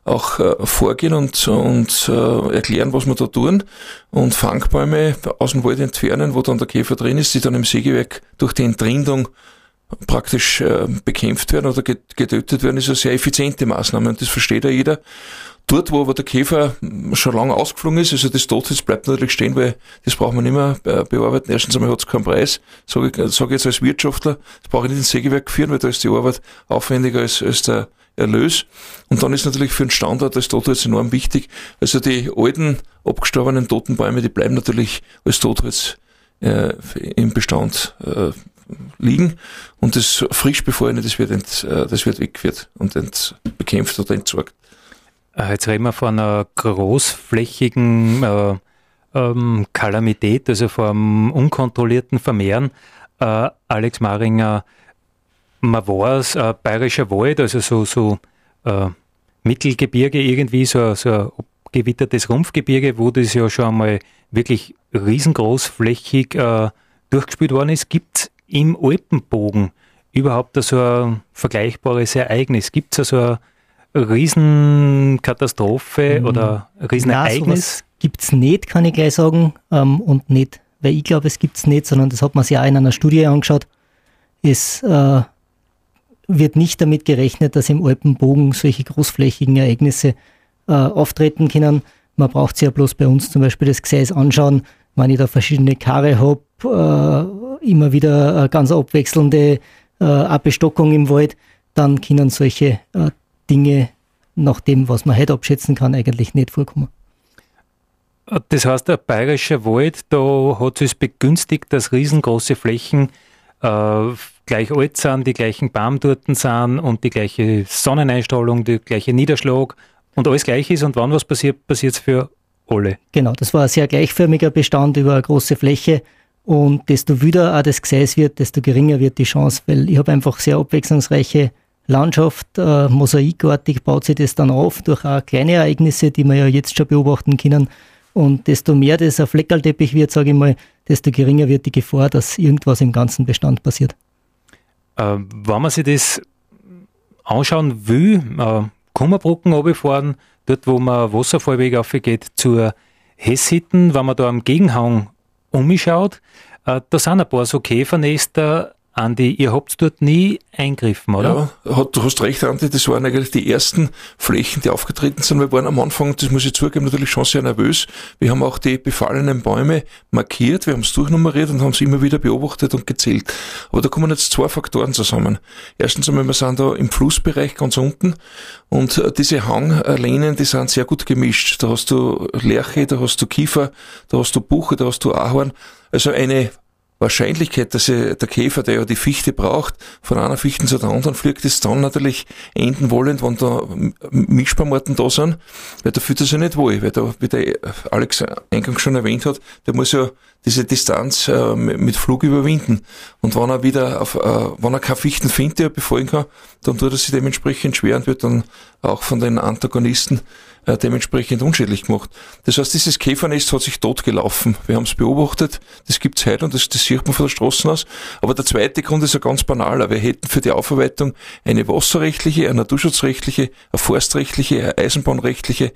auch äh, vorgehen und, und äh, erklären, was wir da tun und Fangbäume aus dem Wald entfernen, wo dann der Käfer drin ist, die dann im Sägewerk durch die Entrindung praktisch äh, bekämpft werden oder getötet werden, ist eine sehr effiziente Maßnahme und das versteht ja jeder. Dort, wo aber der Käfer schon lange ausgeflogen ist, also das Totholz bleibt natürlich stehen, weil das braucht man nicht mehr äh, bearbeiten. Erstens einmal hat es keinen Preis, sage ich, sag ich jetzt als Wirtschaftler, das brauche ich nicht ins Sägewerk führen, weil da ist die Arbeit aufwendiger als, als der Erlös. Und dann ist natürlich für den Standort das Totholz enorm wichtig. Also die alten, abgestorbenen toten Bäume, die bleiben natürlich als Totholz äh, im Bestand äh, liegen. Und das frisch befallene, das wird, äh, das wird weggeführt und ent, bekämpft oder entsorgt. Äh, jetzt reden wir von einer großflächigen äh, ähm, Kalamität, also vom unkontrollierten Vermehren. Äh, Alex Maringer, man war es, äh, bayerischer Wald, also so, so äh, Mittelgebirge irgendwie, so, so ein gewittertes Rumpfgebirge, wo das ja schon einmal wirklich riesengroßflächig äh, durchgespielt worden ist. Gibt es im Alpenbogen überhaupt so ein vergleichbares Ereignis? Gibt es so eine Riesenkatastrophe mhm. oder Riesenereignis? gibt es nicht, kann ich gleich sagen. Ähm, und nicht, weil ich glaube, es gibt es nicht, sondern das hat man sich auch in einer Studie angeschaut. Es äh, wird nicht damit gerechnet, dass im Alpenbogen solche großflächigen Ereignisse äh, auftreten können. Man braucht sich ja bloß bei uns zum Beispiel das Gseis anschauen, wenn ich da verschiedene Karre habe, äh, immer wieder eine ganz abwechselnde äh, Bestockung im Wald, dann können solche äh, Dinge nach dem, was man heute abschätzen kann, eigentlich nicht vorkommen. Das heißt, der bayerische Wald, da hat es begünstigt, dass riesengroße Flächen äh, gleich alt sind, die gleichen Baumtorten sind und die gleiche Sonneneinstrahlung, der gleiche Niederschlag und alles gleich ist. Und wann was passiert, passiert es für alle. Genau, das war ein sehr gleichförmiger Bestand über eine große Fläche. Und desto wüder auch das Gseis wird, desto geringer wird die Chance, weil ich habe einfach sehr abwechslungsreiche Landschaft, äh, mosaikartig baut sich das dann auf durch auch kleine Ereignisse, die wir ja jetzt schon beobachten können. Und desto mehr das ein Fleckerlteppich wird, sage ich mal, desto geringer wird die Gefahr, dass irgendwas im ganzen Bestand passiert. Äh, wenn man sich das anschauen will, äh, Kummerbrücken runterfahren, dort wo man Wasserfallweg aufgeht zur Hessitten, wenn man da am Gegenhang umschaut, äh, da sind ein paar so Käfernester Andi, ihr habt dort nie eingriffen, oder? Ja, du hast recht, Andi, das waren eigentlich die ersten Flächen, die aufgetreten sind. Wir waren am Anfang, das muss ich zugeben, natürlich schon sehr nervös. Wir haben auch die befallenen Bäume markiert, wir haben es durchnummeriert und haben es immer wieder beobachtet und gezählt. Aber da kommen jetzt zwei Faktoren zusammen. Erstens einmal, wir sind da im Flussbereich ganz unten und äh, diese Hanglehnen, die sind sehr gut gemischt. Da hast du Lerche, da hast du Kiefer, da hast du Buche, da hast du Ahorn. Also eine Wahrscheinlichkeit, dass der Käfer, der ja die Fichte braucht, von einer Fichte zu der anderen fliegt, ist dann natürlich enden wollend, wenn da Mischbarmorten da sind, weil da fühlt er sich nicht wohl, weil da, wie der Alex eingangs schon erwähnt hat, der muss ja diese Distanz äh, mit Flug überwinden. Und wenn er wieder auf, äh, wenn er keine Fichten findet, die er befallen kann, dann tut er sich dementsprechend schwer und wird dann auch von den Antagonisten äh, dementsprechend unschädlich gemacht. Das heißt, dieses Käfernest hat sich totgelaufen. Wir haben es beobachtet, das gibt's heute und das, das sieht man von der Straße aus. Aber der zweite Grund ist ja ganz banaler. Wir hätten für die Aufarbeitung eine wasserrechtliche, eine naturschutzrechtliche, eine forstrechtliche, eine eisenbahnrechtliche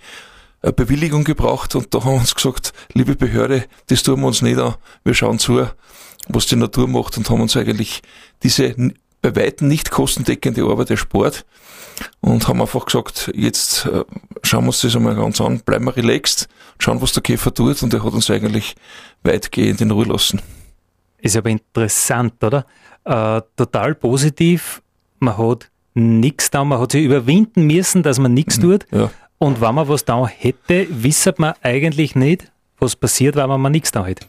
eine Bewilligung gebraucht und da haben wir uns gesagt, liebe Behörde, das tun wir uns nicht an. Wir schauen zu, was die Natur macht und haben uns eigentlich diese bei weitem nicht kostendeckende Arbeit erspart und haben einfach gesagt, jetzt äh, schauen wir uns das einmal ganz an, bleiben wir relaxed, schauen, was der Käfer tut und er hat uns eigentlich weitgehend in Ruhe lassen. Ist aber interessant, oder? Äh, total positiv, man hat nichts da, man hat sich überwinden müssen, dass man nichts mhm, tut. Ja. Und wenn man was da hätte, wissen man eigentlich nicht, was passiert, wenn man mal nichts da hätte.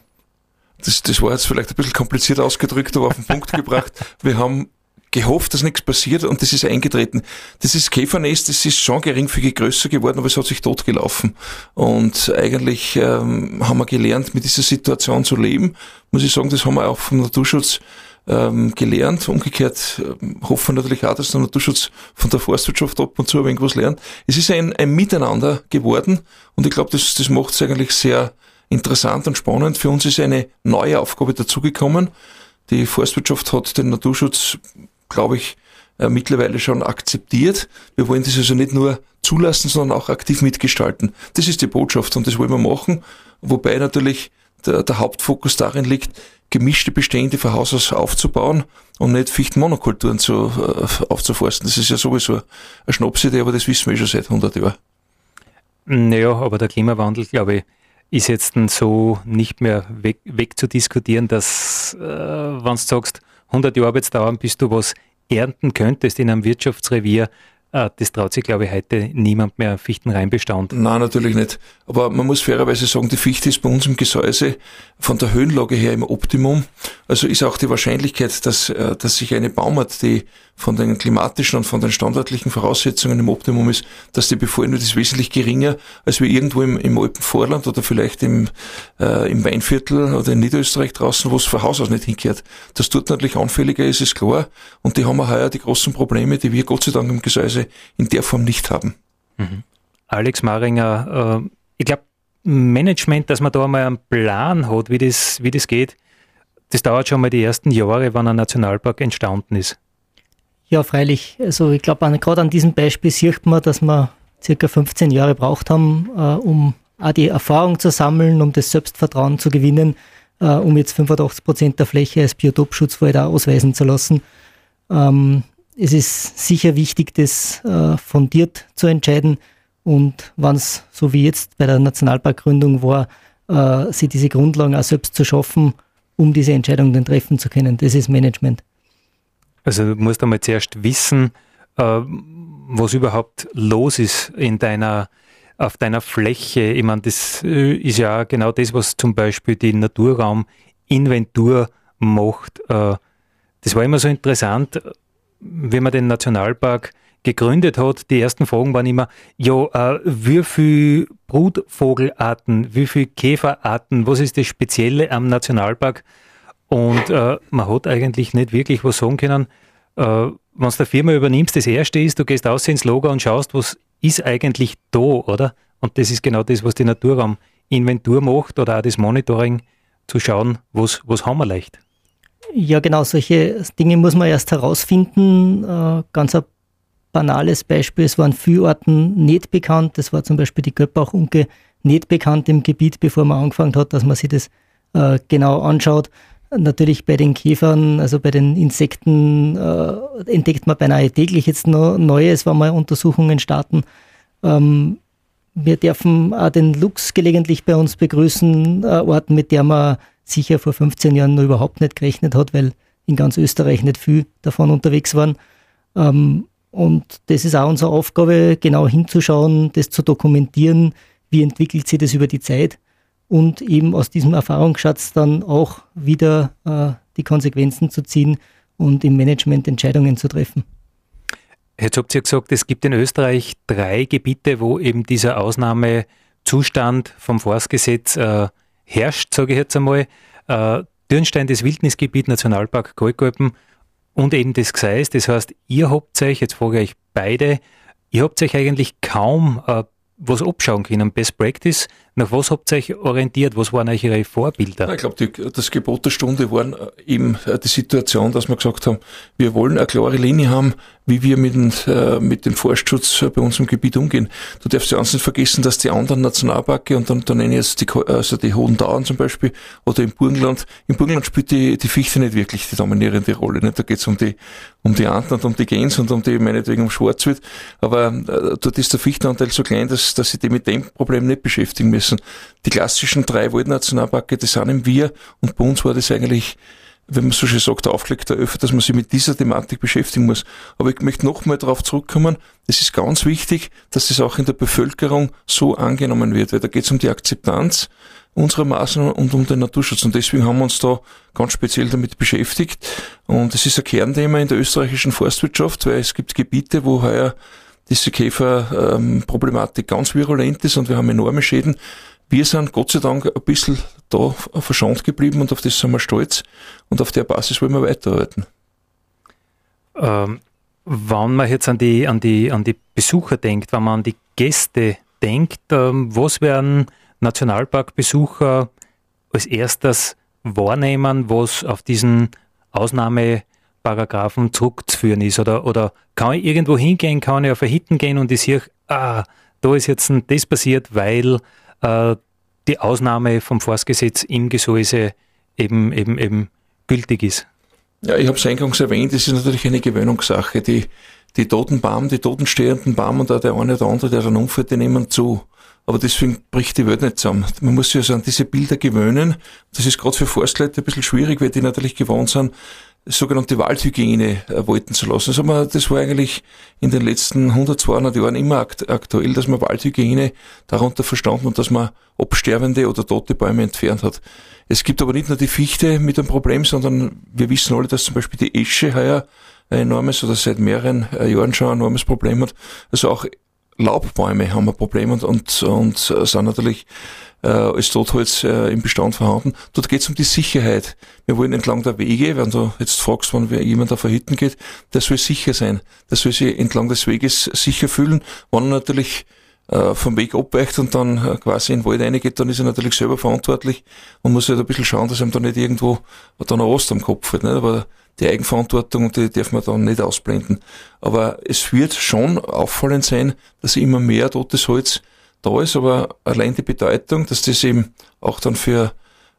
Das, das war jetzt vielleicht ein bisschen kompliziert ausgedrückt, aber auf den Punkt gebracht. Wir haben gehofft, dass nichts passiert und das ist eingetreten. Das ist Käfernest, das ist schon geringfügig größer geworden, aber es hat sich totgelaufen. Und eigentlich ähm, haben wir gelernt, mit dieser Situation zu leben. Muss ich sagen, das haben wir auch vom Naturschutz ähm, gelernt. Umgekehrt ähm, hoffen wir natürlich auch, dass der Naturschutz von der Forstwirtschaft ab und zu ein wenig was lernt. Es ist ein, ein Miteinander geworden und ich glaube, das, das macht es eigentlich sehr interessant und spannend. Für uns ist eine neue Aufgabe dazugekommen. Die Forstwirtschaft hat den Naturschutz glaube ich, äh, mittlerweile schon akzeptiert. Wir wollen das also nicht nur zulassen, sondern auch aktiv mitgestalten. Das ist die Botschaft und das wollen wir machen. Wobei natürlich der, der Hauptfokus darin liegt, gemischte Bestände von Haus aus aufzubauen und nicht Fichtenmonokulturen zu, äh, aufzuforsten. Das ist ja sowieso eine Schnapsidee, aber das wissen wir schon seit 100 Jahren. Naja, aber der Klimawandel, glaube ich, ist jetzt so nicht mehr weg, weg zu diskutieren, dass, äh, wenn du sagst, 100 Jahre wird dauern, bis du was ernten könntest in einem Wirtschaftsrevier. Äh, das traut sich, glaube ich, heute niemand mehr Fichtenreinbestand. Nein, natürlich nicht. Aber man muss fairerweise sagen, die Fichte ist bei uns im Gesäuse von der Höhenlage her im Optimum. Also ist auch die Wahrscheinlichkeit, dass, äh, dass sich eine Baumart, die von den klimatischen und von den standardlichen Voraussetzungen im Optimum ist, dass die Befallen wird, ist wesentlich geringer, als wir irgendwo im, im Alpenvorland oder vielleicht im, äh, im Weinviertel oder in Niederösterreich draußen, wo es von Haus aus nicht hinkehrt. Das dort natürlich anfälliger ist, ist klar. Und die haben wir heuer die großen Probleme, die wir Gott sei Dank im Gesäuse in der Form nicht haben. Mhm. Alex Maringer, äh, ich glaube, Management, dass man da einmal einen Plan hat, wie das, wie das geht, das dauert schon mal die ersten Jahre, wann ein Nationalpark entstanden ist. Ja, freilich. Also ich glaube, gerade an diesem Beispiel sieht man, dass wir circa 15 Jahre braucht haben, äh, um auch die Erfahrung zu sammeln, um das Selbstvertrauen zu gewinnen, äh, um jetzt 85 Prozent der Fläche als Biotopschutzwald auch ausweisen zu lassen. Ähm, es ist sicher wichtig, das äh, fundiert zu entscheiden und wenn es, so wie jetzt bei der Nationalparkgründung war, äh, sich diese Grundlagen auch selbst zu schaffen, um diese Entscheidung dann treffen zu können. Das ist Management. Also du musst einmal zuerst wissen, äh, was überhaupt los ist in deiner auf deiner Fläche. Ich meine, das äh, ist ja genau das, was zum Beispiel die Naturrauminventur macht. Äh, das war immer so interessant, wenn man den Nationalpark gegründet hat. Die ersten Fragen waren immer, ja, äh, wie viele Brutvogelarten, wie viele Käferarten, was ist das Spezielle am Nationalpark? Und äh, man hat eigentlich nicht wirklich was sagen können. Äh, wenn du der Firma übernimmst, das erste ist, du gehst aus ins Logo und schaust, was ist eigentlich da, oder? Und das ist genau das, was die Naturrauminventur macht oder auch das Monitoring, zu schauen, was, was haben wir leicht. Ja, genau, solche Dinge muss man erst herausfinden. Äh, ganz ein banales Beispiel, es waren viele Orten nicht bekannt. Das war zum Beispiel die Göppach-Unke nicht bekannt im Gebiet, bevor man angefangen hat, dass man sich das äh, genau anschaut. Natürlich bei den Käfern, also bei den Insekten, äh, entdeckt man beinahe täglich jetzt noch Neues, wenn wir Untersuchungen starten. Ähm, wir dürfen auch den Luchs gelegentlich bei uns begrüßen, äh, Orten, mit der man sicher vor 15 Jahren noch überhaupt nicht gerechnet hat, weil in ganz Österreich nicht viel davon unterwegs waren. Ähm, und das ist auch unsere Aufgabe, genau hinzuschauen, das zu dokumentieren, wie entwickelt sich das über die Zeit und eben aus diesem Erfahrungsschatz dann auch wieder äh, die Konsequenzen zu ziehen und im Management Entscheidungen zu treffen. Jetzt habt ihr gesagt, es gibt in Österreich drei Gebiete, wo eben dieser Ausnahmezustand vom Forstgesetz äh, herrscht, sage ich jetzt einmal. Äh, Dürnstein, das Wildnisgebiet, Nationalpark Kalkalpen und eben das Gseis. Das heißt, ihr habt euch, jetzt frage ich euch beide, ihr habt euch eigentlich kaum äh, was abschauen können. Best Practice, nach was habt ihr euch orientiert? Was waren euch Ihre Vorbilder? Ich glaube, das Gebot der Stunde war äh, eben äh, die Situation, dass wir gesagt haben, wir wollen eine klare Linie haben, wie wir mit, dem, äh, mit dem Forstschutz bei uns im Gebiet umgehen. Du darfst ja nicht vergessen, dass die anderen Nationalparke, und dann, dann nenne ich jetzt die, also die Hohen Dauern zum Beispiel, oder im Burgenland, im Burgenland spielt die, die Fichte nicht wirklich die dominierende Rolle. Nicht? Da geht es um die, um die Anten und um die Gänse und um die, meinetwegen um Schwarzwild. Aber äh, dort ist der Fichtenanteil so klein, dass, dass sie die mit dem Problem nicht beschäftigen müssen. Die klassischen drei Waldnationalparke, das sind im Wir, und bei uns war das eigentlich wenn man so schön sagt, aufgelegter Öffner, dass man sich mit dieser Thematik beschäftigen muss. Aber ich möchte nochmal darauf zurückkommen, es ist ganz wichtig, dass es auch in der Bevölkerung so angenommen wird, weil da geht es um die Akzeptanz unserer Maßnahmen und um den Naturschutz. Und deswegen haben wir uns da ganz speziell damit beschäftigt. Und es ist ein Kernthema in der österreichischen Forstwirtschaft, weil es gibt Gebiete, wo heuer diese Käferproblematik ganz virulent ist und wir haben enorme Schäden. Wir sind Gott sei Dank ein bisschen da verschont geblieben und auf das sind wir stolz und auf der Basis wollen wir weiterarbeiten. Ähm, wenn man jetzt an die, an, die, an die Besucher denkt, wenn man an die Gäste denkt, ähm, was werden Nationalparkbesucher als erstes wahrnehmen, was auf diesen Ausnahmeparagraphen zurückzuführen ist? Oder, oder kann ich irgendwo hingehen, kann ich auf ein Hitten gehen und ich sehe, ah, da ist jetzt das passiert, weil äh, die Ausnahme vom Forstgesetz im Gesäuse eben, eben, eben gültig ist. Ja, ich habe es eingangs erwähnt, es ist natürlich eine Gewöhnungssache. Die, die toten Baum, die totenstehenden Baum und auch der eine oder andere, der dann umfällt, die nehmen zu. Aber deswegen bricht die Welt nicht zusammen. Man muss sich also an diese Bilder gewöhnen. Das ist gerade für Forstleute ein bisschen schwierig, weil die natürlich gewohnt sind, sogenannte Waldhygiene äh, walten zu lassen. Wir, das war eigentlich in den letzten 100, 200 Jahren immer akt aktuell, dass man Waldhygiene darunter verstanden und dass man absterbende oder tote Bäume entfernt hat. Es gibt aber nicht nur die Fichte mit einem Problem, sondern wir wissen alle, dass zum Beispiel die Esche heuer ein enormes oder seit mehreren äh, Jahren schon ein enormes Problem hat. Also auch Laubbäume haben ein Problem und, und, und sind natürlich äh, als Totholz äh, im Bestand vorhanden. Dort geht es um die Sicherheit. Wir wollen entlang der Wege, wenn du jetzt fragst, wann jemand auf Hitten geht, der soll sicher sein. Der soll sich entlang des Weges sicher fühlen. Wenn er natürlich äh, vom Weg abweicht und dann äh, quasi in den Wald reingeht, dann ist er natürlich selber verantwortlich und muss halt ein bisschen schauen, dass ihm da nicht irgendwo dann ein Rost am Kopf hat. Nicht? Aber die Eigenverantwortung, die darf man dann nicht ausblenden. Aber es wird schon auffallend sein, dass immer mehr totes Holz da ist, aber allein die Bedeutung, dass das eben auch dann für,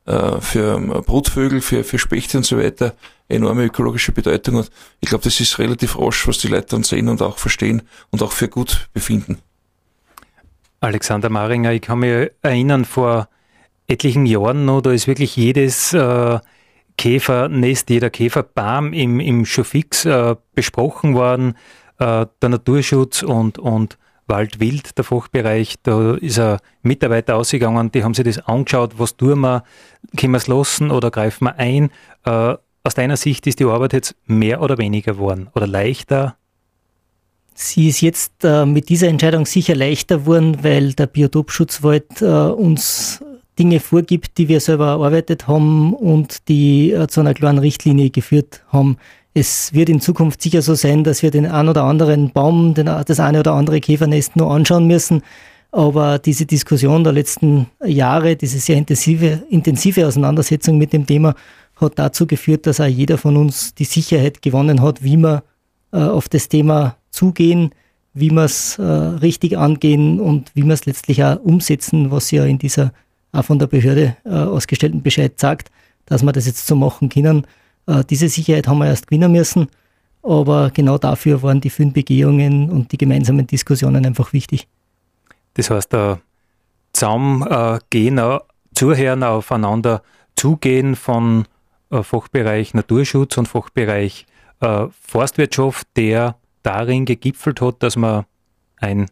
äh, für Brutvögel, für, für Spechte und so weiter enorme ökologische Bedeutung hat. Ich glaube, das ist relativ rasch, was die Leute dann sehen und auch verstehen und auch für gut befinden. Alexander Maringer, ich kann mich erinnern, vor etlichen Jahren noch, da ist wirklich jedes äh, Käfernest, jeder Käferbaum im, im Showfix äh, besprochen worden. Äh, der Naturschutz und, und Waldwild, der Fachbereich, da ist ein Mitarbeiter ausgegangen, die haben sich das angeschaut, was tun wir, können wir es lassen oder greifen wir ein. Äh, aus deiner Sicht ist die Arbeit jetzt mehr oder weniger geworden oder leichter? Sie ist jetzt äh, mit dieser Entscheidung sicher leichter geworden, weil der Biotopschutzwald äh, uns Dinge vorgibt, die wir selber erarbeitet haben und die äh, zu einer klaren Richtlinie geführt haben. Es wird in Zukunft sicher so sein, dass wir den ein oder anderen Baum, den, das eine oder andere Käfernest nur anschauen müssen. Aber diese Diskussion der letzten Jahre, diese sehr intensive, intensive Auseinandersetzung mit dem Thema hat dazu geführt, dass auch jeder von uns die Sicherheit gewonnen hat, wie wir äh, auf das Thema zugehen, wie wir es äh, richtig angehen und wie wir es letztlich auch umsetzen, was ja in dieser auch von der Behörde äh, ausgestellten Bescheid sagt, dass wir das jetzt so machen können. Äh, diese Sicherheit haben wir erst gewinnen müssen, aber genau dafür waren die fünf Begehungen und die gemeinsamen Diskussionen einfach wichtig. Das heißt, da zusammengehen, äh, zuhören, aufeinander zugehen von äh, Fachbereich Naturschutz und Fachbereich äh, Forstwirtschaft, der darin gegipfelt hat, dass man ein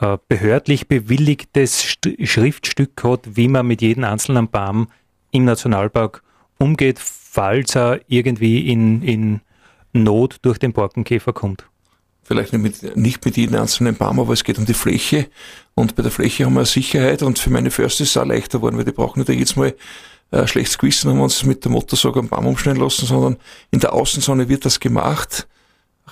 äh, behördlich bewilligtes Schriftstück hat, wie man mit jedem einzelnen Baum im Nationalpark umgeht, falls er irgendwie in, in Not durch den Borkenkäfer kommt. Vielleicht nicht mit, nicht mit jedem einzelnen Baum, aber es geht um die Fläche. Und bei der Fläche haben wir Sicherheit und für meine Förster ist es auch leichter geworden, weil die brauchen nicht jedes Mal äh, schlechtes Gewissen, wenn wir uns mit der Motorsäge am Baum umschneiden lassen, sondern in der Außenzone wird das gemacht,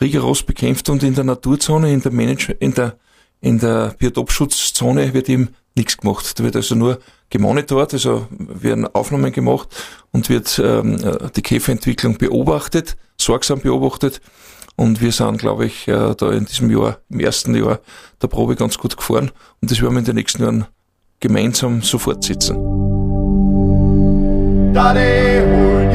rigoros bekämpft und in der Naturzone, in der Manage in der, in der Biotopschutzzone wird eben nichts gemacht. Da wird also nur gemonitort, also werden Aufnahmen gemacht und wird ähm, äh, die Käferentwicklung beobachtet, sorgsam beobachtet. Und wir sind, glaube ich, äh, da in diesem Jahr, im ersten Jahr der Probe ganz gut gefahren. Und das werden wir in den nächsten Jahren gemeinsam so fortsetzen. Daddy